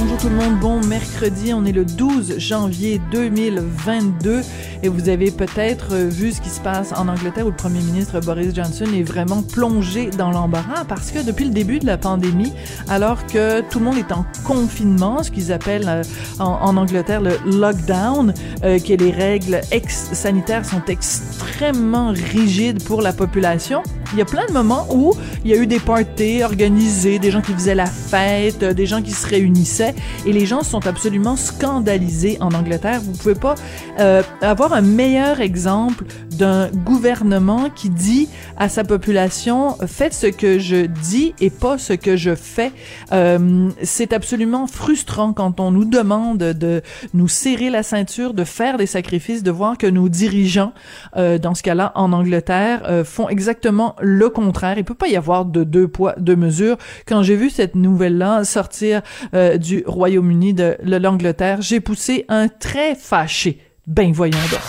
Bonjour tout le monde, bon mercredi, on est le 12 janvier 2022 et vous avez peut-être vu ce qui se passe en Angleterre où le premier ministre Boris Johnson est vraiment plongé dans l'embarras parce que depuis le début de la pandémie, alors que tout le monde est en confinement, ce qu'ils appellent euh, en, Angleterre le lockdown, euh, que les règles sanitaires sont extrêmement rigides pour la population, il y a plein de moments où il y a eu des parties organisées, des gens qui faisaient la fête, des gens qui se réunissaient et les gens sont absolument scandalisés en Angleterre. Vous pouvez pas euh, avoir un meilleur exemple d'un gouvernement qui dit à sa population faites ce que je dis et pas ce que je fais. Euh, c'est absolument frustrant quand on nous demande de nous serrer la ceinture, de faire des sacrifices, de voir que nos dirigeants, euh, dans ce cas-là en Angleterre, euh, font exactement le contraire. Il peut pas y avoir de deux poids, deux mesures. Quand j'ai vu cette nouvelle-là sortir euh, du Royaume-Uni de l'Angleterre, j'ai poussé un très fâché. Ben voyons donc.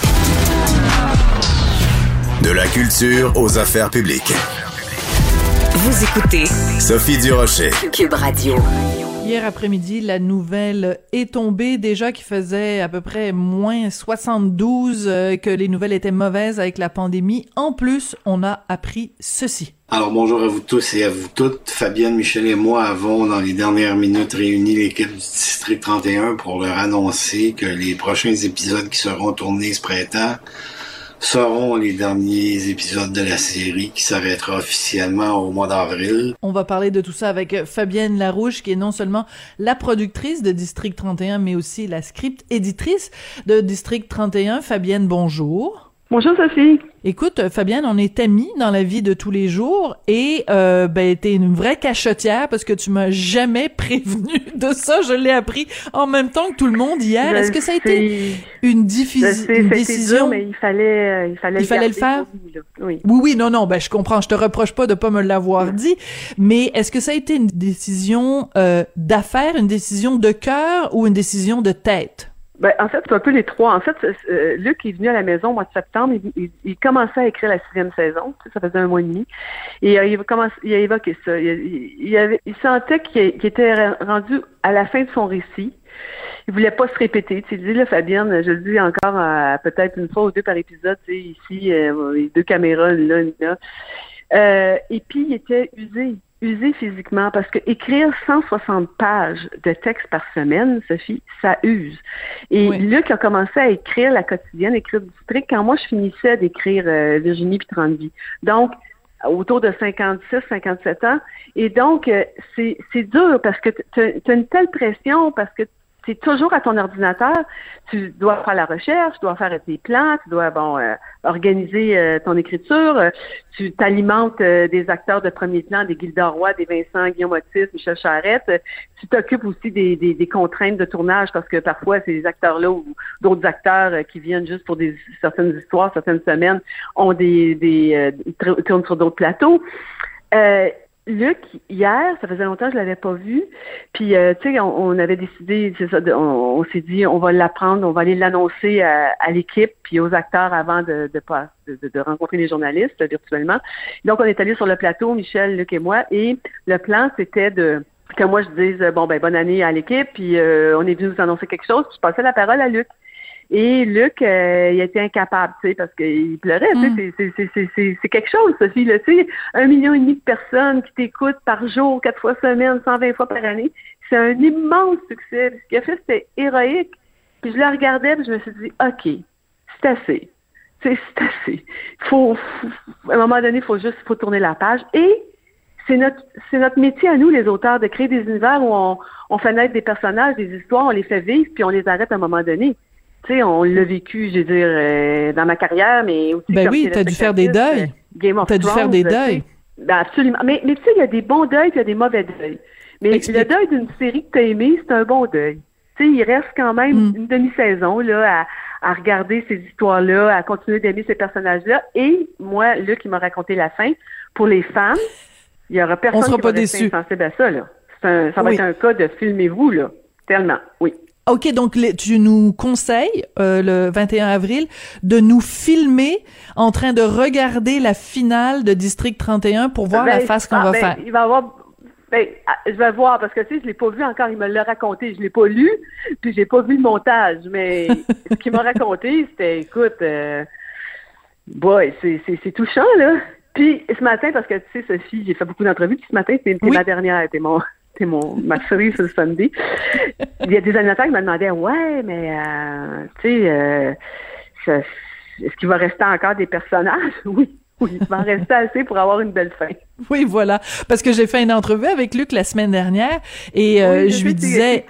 De la culture aux affaires publiques. Vous écoutez Sophie Durocher. Cube Radio. Hier après-midi, la nouvelle est tombée déjà qui faisait à peu près moins 72 euh, que les nouvelles étaient mauvaises avec la pandémie. En plus, on a appris ceci. Alors bonjour à vous tous et à vous toutes. Fabienne, Michel et moi avons dans les dernières minutes réuni l'équipe du District 31 pour leur annoncer que les prochains épisodes qui seront tournés ce printemps seront les derniers épisodes de la série qui s'arrêtera officiellement au mois d'avril. On va parler de tout ça avec Fabienne Larouche, qui est non seulement la productrice de District 31, mais aussi la script éditrice de District 31. Fabienne, bonjour. Bonjour Sophie. Écoute, Fabienne, on est amis dans la vie de tous les jours et euh, ben t'es une vraie cachetière parce que tu m'as jamais prévenu de ça. Je l'ai appris en même temps que tout le monde hier. Est-ce que ça a été une, une décision dur, mais il fallait, euh, il fallait, il fallait le faire? oui. oui, oui, non, non. Ben je comprends. Je te reproche pas de pas me l'avoir dit, mais est-ce que ça a été une décision euh, d'affaires, une décision de cœur ou une décision de tête? Ben, en fait, c'est un peu les trois. En fait, euh, Luc est venu à la maison au mois de septembre. Il, commençait à écrire la sixième saison. Ça faisait un mois et demi. Et euh, il, a commencé, il a évoqué ça. Il, sentait qu'il était rendu à la fin de son récit. Il voulait pas se répéter. Tu dis, là, Fabienne, je le dis encore peut-être une fois ou deux par épisode, ici, euh, les deux caméras, là, là. Et puis, il était usé usé physiquement parce que écrire 160 pages de texte par semaine, Sophie, ça use. Et oui. Luc a commencé à écrire la quotidienne, écrire du district quand moi je finissais d'écrire euh, Virginie puis 30 vies. Donc autour de 56, 57 ans. Et donc, euh, c'est dur parce que tu as une telle pression, parce que c'est toujours à ton ordinateur. Tu dois faire la recherche, tu dois faire tes plans, tu dois bon euh, organiser euh, ton écriture. Euh, tu t'alimentes des acteurs de premier plan, des Gilda Roy, des Vincent Guillaume Otis, Michel Charette. Tu t'occupes aussi des, des, des, contraintes de tournage parce que parfois ces acteurs-là ou d'autres acteurs qui viennent juste pour des certaines histoires, certaines semaines ont des, des tournent sur d'autres plateaux. Luc, hier, ça faisait longtemps que je l'avais pas vu. Puis, euh, tu sais, on, on, avait décidé, c'est ça, on, s'est dit, on va l'apprendre, on va aller l'annoncer à, à l'équipe puis aux acteurs avant de, de, de, de, rencontrer les journalistes virtuellement. Donc, on est allé sur le plateau, Michel, Luc et moi, et le plan, c'était de que moi je dise bon ben bonne année à l'équipe, puis euh, on est venu vous annoncer quelque chose, puis je passais la parole à Luc. Et Luc, euh, il était incapable, tu sais, parce qu'il pleurait. Mm. Tu sais, c'est quelque chose, Sophie. Là, tu sais, un million et demi de personnes qui t'écoutent par jour, quatre fois semaine, 120 fois par année. C'est un immense succès. Ce qu'il a fait, c'était héroïque. Puis je le regardais, puis je me suis dit, OK, c'est assez. C'est assez. Faut, faut, à un moment donné, il faut juste faut tourner la page. Et c'est notre c'est notre métier à nous, les auteurs, de créer des univers où on, on fait naître des personnages, des histoires, on les fait vivre, puis on les arrête à un moment donné sais, on l'a vécu, je veux dire, euh, dans ma carrière, mais aussi. Ben oui, t'as dû faire des deuils. Euh, Game of T'as dû faire des deuils. Ben absolument. Mais, mais tu sais, il y a des bons deuils, puis il y a des mauvais deuils. Mais Explique. le deuil d'une série que t'as aimé, c'est un bon deuil. Tu sais, il reste quand même mm. une demi-saison là à, à regarder ces histoires-là, à continuer d'aimer ces personnages-là. Et moi, Luc, il m'a raconté la fin. Pour les fans, il y aura personne On sera qui pas va déçu. sensible à ça. Là. Un, ça va oui. être un cas de filmez-vous là. Tellement, oui. OK, donc tu nous conseilles euh, le 21 avril de nous filmer en train de regarder la finale de District 31 pour voir la Ben, face qu'on ah, va ben, faire. Il va avoir. Ben, ah, je vais voir parce que tu sais, je l'ai pas vu encore. Il me l'a raconté. Je l'ai pas lu, puis j'ai pas vu le montage. Mais ce qu'il m'a raconté, c'était, écoute, euh, boy, c'est touchant là. Puis ce matin, parce que tu sais, Sophie, j'ai fait beaucoup d'entrevues. Puis ce matin, c'était Oui. ma dernière, c'était mon, mon ma cerise sur le Sunday. Il y a des animateurs qui me demandaient, ouais, mais euh, tu sais, euh, est-ce qu'il va rester encore des personnages? Oui. Oui, il va en rester assez pour avoir une belle fin. Oui, voilà. Parce que j'ai fait une entrevue avec Luc la semaine dernière et euh, Oui, je lui disais,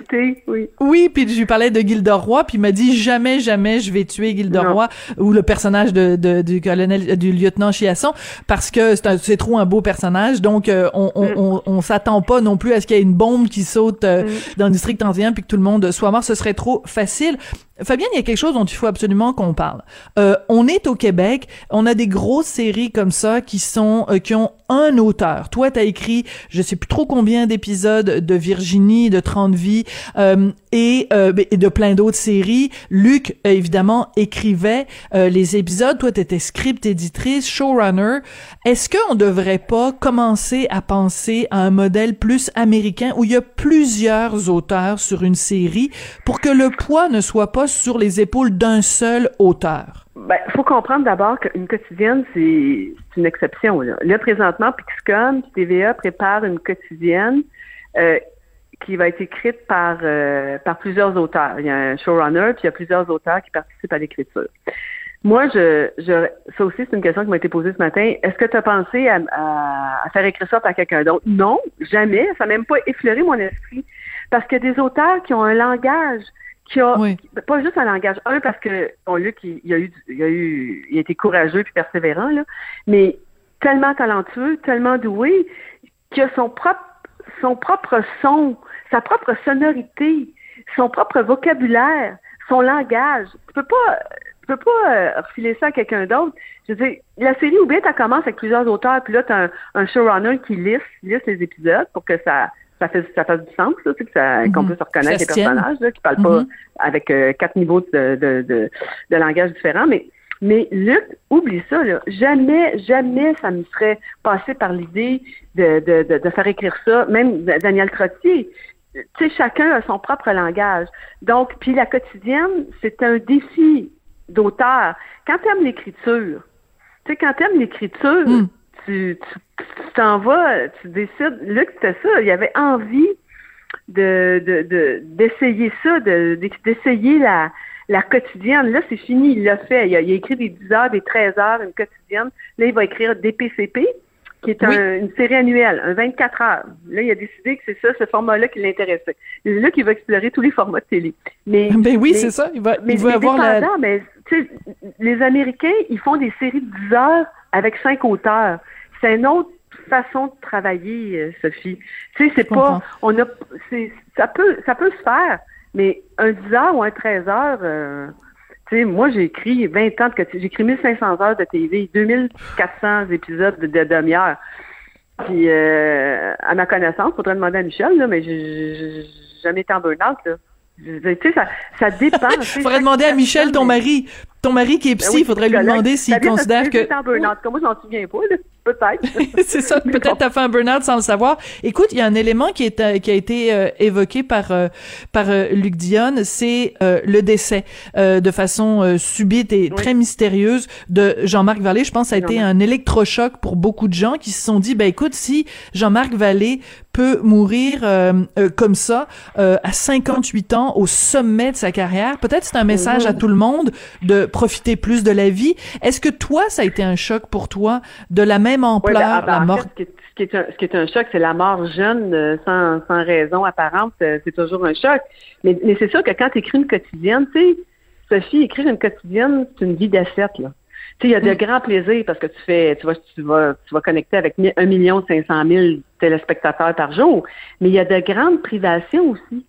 oui. Oui, puis je lui parlais de Gilderoy, puis il m'a dit jamais, jamais je vais tuer Gilderoy ou le personnage de, de- du colonel, du lieutenant Chiasson, parce que c'est un- c'est trop un beau personnage. Donc euh, on on, Mm. on, on s'attend pas non plus à ce qu'il y ait une bombe qui saute euh, Mm. dans le district 31 puis que tout le monde soit mort. Ce serait trop facile. Fabienne, il y a quelque chose dont il faut absolument qu'on parle. Euh, on est au Québec, on a des grosses séries comme ça qui sont euh, qui ont un auteur. Toi, t'as écrit, je sais plus trop combien d'épisodes de Virginie, de 30 vies euh, et, euh, et de plein d'autres séries. Luc, euh, évidemment, écrivait euh, les épisodes. Toi, t'étais script éditrice, showrunner. Est-ce qu'on devrait pas commencer à penser à un modèle plus américain où il y a plusieurs auteurs sur une série pour que le poids ne soit pas sur les épaules d'un seul auteur? Ben, faut comprendre d'abord qu'une quotidienne, c'est une exception. Là, présentement, Pixcom, TVA prépare une quotidienne euh, qui va être écrite par euh, par plusieurs auteurs. Il y a un showrunner, puis il y a plusieurs auteurs qui participent à l'écriture. Moi, je, ça aussi, c'est une question qui m'a été posée ce matin. Est-ce que tu as pensé à, à- faire écrire ça par quelqu'un d'autre? Non, jamais. Ça n'a même pas effleuré mon esprit. Parce a des auteurs qui ont un langage qui a Oui. pas juste un langage. Un, parce que bon, Luc, il, il a eu il a eu il a été courageux puis persévérant, là, mais tellement talentueux, tellement doué, qu'il a son propre son propre son, sa propre sonorité, son propre vocabulaire, son langage. Tu peux pas tu peux pas euh, refiler ça à quelqu'un d'autre. Je veux dire, la série ou bien tu commences avec plusieurs auteurs, puis là, tu as un, un showrunner qui lisse, lisse les épisodes pour que ça ça fasse, ça fasse du sens, là, tu sais, qu'on Mhm. puisse reconnaître Ça les se personnages, là, qui parlent pas Mhm. avec euh, quatre niveaux de, de, de, de langage différents. Mais, mais Luc, oublie ça, là. Jamais, jamais ça me serait passé par l'idée de, de, de, de faire écrire ça. Même Daniel Trottier. Tu sais, chacun a son propre langage. Donc, puis la quotidienne, c'est un défi d'auteur. Quand tu aimes l'écriture, tu sais, quand tu aimes l'écriture, Mm. Tu t'en vas, tu décides. Luc, c'était ça. Il avait envie de de- de- d'essayer ça, de d'essayer la la quotidienne. Là, c'est fini, il l'a fait. Il a, il a écrit des 10 heures, des 13 heures, une quotidienne. Là, il va écrire DPCP, qui est un- Oui. une série annuelle, un 24 heures. Là, il a décidé que c'est ça, ce format-là qui l'intéressait. Là, qu'il va explorer tous les formats de télé. Mais, Ben oui, mais- c'est ça. Il va, mais, il va avoir la. mais les Américains, ils font des séries de 10 heures avec cinq auteurs. C'est une autre façon de travailler, euh, Sophie. Tu sais, c'est pas, on a, c'est, ça peut, ça peut se faire, mais un 10 heures ou un 13 heures, euh, tu sais, moi, j'ai écrit 20 ans de. J'ai écrit 1500 heures de TV, 2400 épisodes de, de demi-heure. Puis, euh, à ma connaissance, faudrait demander à Michel, là, mais j'ai jamais été en burn-out, là. Tu sais, ça, ça dépend. Faudrait demander à Michel, ton mari, ton mari qui est Ben psy, oui, il faudrait lui demander s'il considère que. moi, je m'en souviens pas, là. Peut-être. c'est ça. Peut-être t'as fait un burn-out sans le savoir. Écoute, il y a un élément qui est euh, qui a été euh, évoqué par euh, par Luc Dionne, c'est euh, le décès euh, de façon subite et très mystérieuse de Jean-Marc Vallée. Je pense que ça a été un électrochoc pour beaucoup de gens qui se sont dit, ben écoute, si Jean-Marc Vallée peut mourir euh, euh, comme ça euh, à 58 ans au sommet de sa carrière, peut-être c'est un message à tout le monde de profiter plus de la vie. Est-ce que toi, ça a été un choc pour toi de la même ampleur, ben, ah, ben, la en mort? fait, ce, qui est, un, ce qui est un choc, c'est la mort jeune, euh, sans, sans raison apparente. C'est toujours un choc. Mais, mais c'est sûr que quand tu écris une quotidienne, tu sais, Sophie, écrire une quotidienne, c'est une vie d'asset, là. Tu sais, il y a de grands plaisirs parce que tu fais, tu vas, tu vas, tu vas connecter avec 1 million 500 000 téléspectateurs par jour. Mais il y a de grandes privations aussi.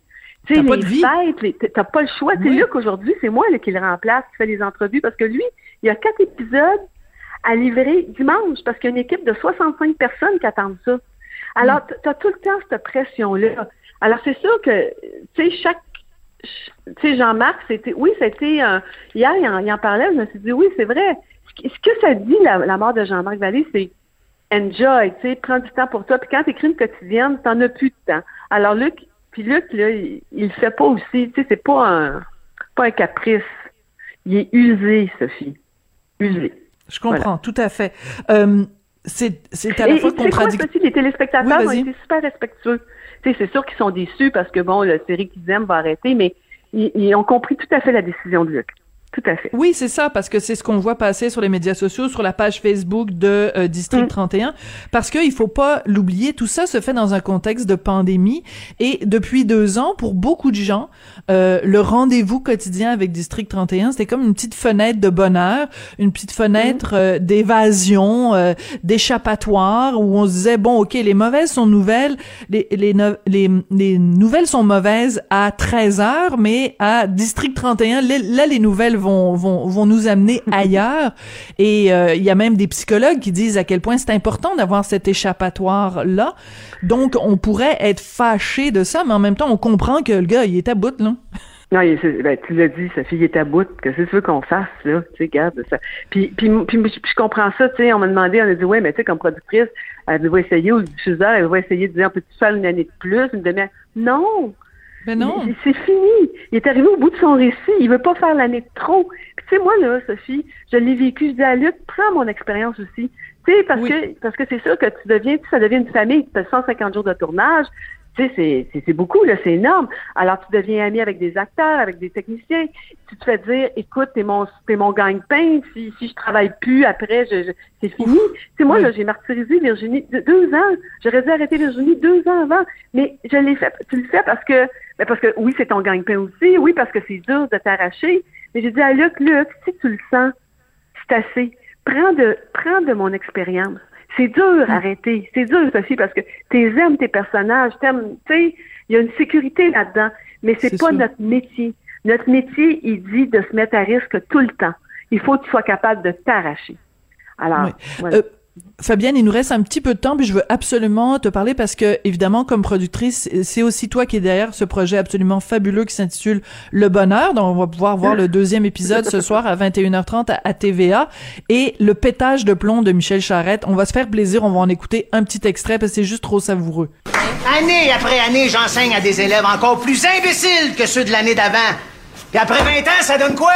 Tu sais, les de fêtes, les- t'as pas le choix. Tu Oui. Luc, aujourd'hui, c'est moi là, qui le remplace, qui fait les entrevues parce que lui, il y a quatre épisodes à livrer dimanche parce qu'il y a une équipe de 65 personnes qui attendent ça. Alors, tu as tout le temps cette pression-là. Alors, c'est sûr que, tu tu sais, chaque, tu sais, Jean-Marc, c'était, oui, c'était, un hier, il en, il en, parlait, je me suis dit, oui, c'est vrai. Ce que ça dit, la, la mort de Jean-Marc Vallée, c'est enjoy, tu sais, prends du temps pour toi. Puis quand tu écris une quotidienne, t'en as plus de temps. Alors, Luc, puis Luc, là, il, il le fait pas aussi, tu sais, c'est pas un, pas un caprice. Il est usé, Sophie. Usé. Je comprends, voilà. tout à fait. Euh, c'est à la et, fois contradictoire. Les téléspectateurs oui, ont été super respectueux. C'est sûr qu'ils sont déçus parce que, bon, la série qu'ils aiment va arrêter, mais ils, ils, ont compris tout à fait la décision de Luc. Tout à fait. Oui, c'est ça, parce que c'est ce qu'on voit passer sur les médias sociaux, sur la page Facebook de euh, District mm. 31, parce qu'il faut pas l'oublier, tout ça se fait dans un contexte de pandémie, et depuis deux ans, pour beaucoup de gens, euh, le rendez-vous quotidien avec District 31, c'était comme une petite fenêtre de bonheur, une petite fenêtre mm. euh, d'évasion, euh, d'échappatoire, où on se disait, bon, ok, les mauvaises sont nouvelles, les, les, no les, les nouvelles sont mauvaises à 13 heures, mais à District 31, là, les nouvelles vont, vont, vont nous amener ailleurs. Et euh, il y a même des psychologues qui disent à quel point c'est important d'avoir cet échappatoire-là. Donc, on pourrait être fâché de ça, mais en même temps, on comprend que le gars, il est à bout, là. Non, il, ben, tu l'as dit, sa fille est à bout. Qu'est-ce que tu veux qu'on fasse, là? Tu sais, garde ça. Puis, puis, puis, puis, je comprends ça, tu sais, on m'a demandé, on a dit, ouais, mais tu sais, comme productrice, elle va essayer, ou diffuseur, elle va essayer de dire, peux-tu faire une année de plus, une demi-heure? Non! Mais non. C'est fini. Il est arrivé au bout de son récit. Il veut pas faire l'année de trop. Puis tu sais, moi, là, Sophie, je l'ai vécu. Je dis à Luc, prends mon expérience aussi. Tu sais, parce oui. que parce que c'est sûr que tu deviens, ça devient une famille. Tu as 150 jours de tournage. Tu sais, c'est beaucoup, là, c'est énorme. Alors, tu deviens ami avec des acteurs, avec des techniciens. Tu te fais dire, écoute, t'es mon, t'es mon gagne-pain. Si, si je travaille plus après, je, je c'est fini. Tu sais, moi, là, j'ai martyrisé Virginie deux ans. J'aurais dû arrêter Virginie deux ans avant. Mais je l'ai fait. Tu le fais parce que, ben parce que oui, c'est ton gagne-pain aussi. Oui, parce que c'est dur de t'arracher. Mais j'ai dit à Luc, Luc, si tu le sens, c'est assez. Prends de, prends de mon expérience. C'est dur Mm. arrêter. C'est dur, Sophie, parce que tu aimes tes personnages, t'aimes, tu sais, il y a une sécurité là-dedans, mais c'est pas sûr. notre métier. Notre métier, il dit de se mettre à risque tout le temps. Il faut que tu sois capable de t'arracher. Alors, Oui. voilà. Euh, Fabienne, il nous reste un petit peu de temps, puis je veux absolument te parler parce que, évidemment, comme productrice, c'est aussi toi qui es derrière ce projet absolument fabuleux qui s'intitule Le Bonheur, dont on va pouvoir voir le deuxième épisode ce soir à 21h30 à, à TVA, et Le pétage de plomb de Michel Charette. On va se faire plaisir, on va en écouter un petit extrait parce que c'est juste trop savoureux. Année après année, j'enseigne à des élèves encore plus imbéciles que ceux de l'année d'avant. Puis après 20 ans, ça donne quoi?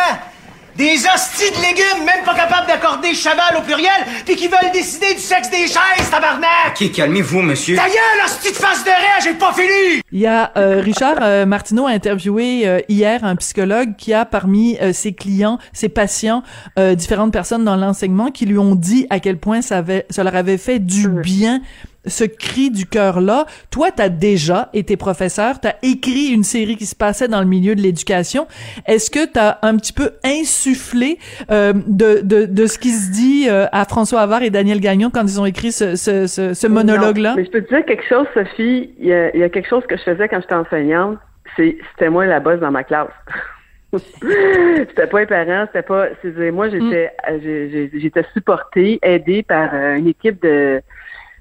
Des hosties de légumes, même pas capables d'accorder cheval au pluriel, puis qui veulent décider du sexe des chaises, tabarnak! Ok, calmez-vous, monsieur. Ta gueule, hostie de face de raie, j'ai pas fini! Il y a euh, Richard euh, Martineau a interviewé euh, hier un psychologue qui a parmi euh, ses clients, ses patients, euh, différentes personnes dans l'enseignement qui lui ont dit à quel point ça, avait, ça leur avait fait du bien ce cri du cœur-là. Toi, t'as déjà été professeur, t'as écrit une série qui se passait dans le milieu de l'éducation. Est-ce que t'as un petit peu insufflé euh, de, de, de ce qui se dit euh, à François Havard et Daniel Gagnon quand ils ont écrit ce, ce, ce, ce monologue-là? Mais je peux te dire quelque chose, Sophie. Il y, a, il y a quelque chose que je faisais quand j'étais enseignante. C'est, c'était moi la bosse dans ma classe. c'était pas les parents, c'était pas. C'est, moi, j'étais, mm. j'étais supportée, aidée par euh, une équipe de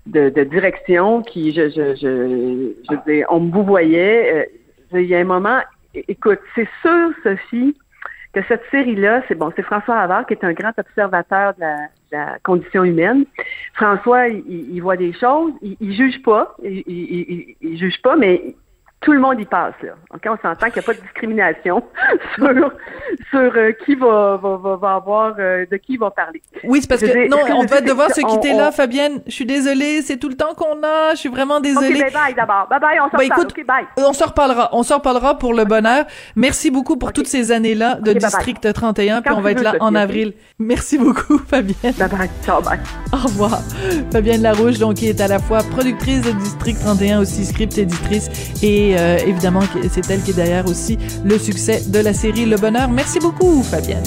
de, de, direction qui, je, je, je, je on me vouvoyait. Euh, il y a un moment, écoute, c'est sûr, Sophie, que cette série-là, c'est bon, c'est François Havard qui est un grand observateur de la, de la condition humaine. François, il, il, voit des choses, il, il juge pas, il, il, juge pas, mais tout le monde y passe là. Ok, on s'entend qu'il n'y a pas de discrimination sur sur euh, qui va, va, va, va avoir euh, de qui va parler. Oui, c'est parce que non, on va devoir se quitter on, là, Fabienne. Je suis désolée, c'est tout le temps qu'on a. Je suis vraiment désolée. Ok, bye bye d'abord. Bye bye, on s'en bah, okay, bye. On s'en reparlera. On s'en reparlera pour le bonheur. Merci beaucoup pour okay. toutes ces années-là de okay, District bye bye. 31, puis on va être là en avril. Merci beaucoup, Fabienne. Bye bye. Ciao, bye. Au revoir. Fabienne Larouche, donc, qui est à la fois productrice de District 31, aussi script éditrice, euh, évidemment, c'est elle qui est derrière aussi le succès de la série Le Bonheur. Merci beaucoup, Fabienne.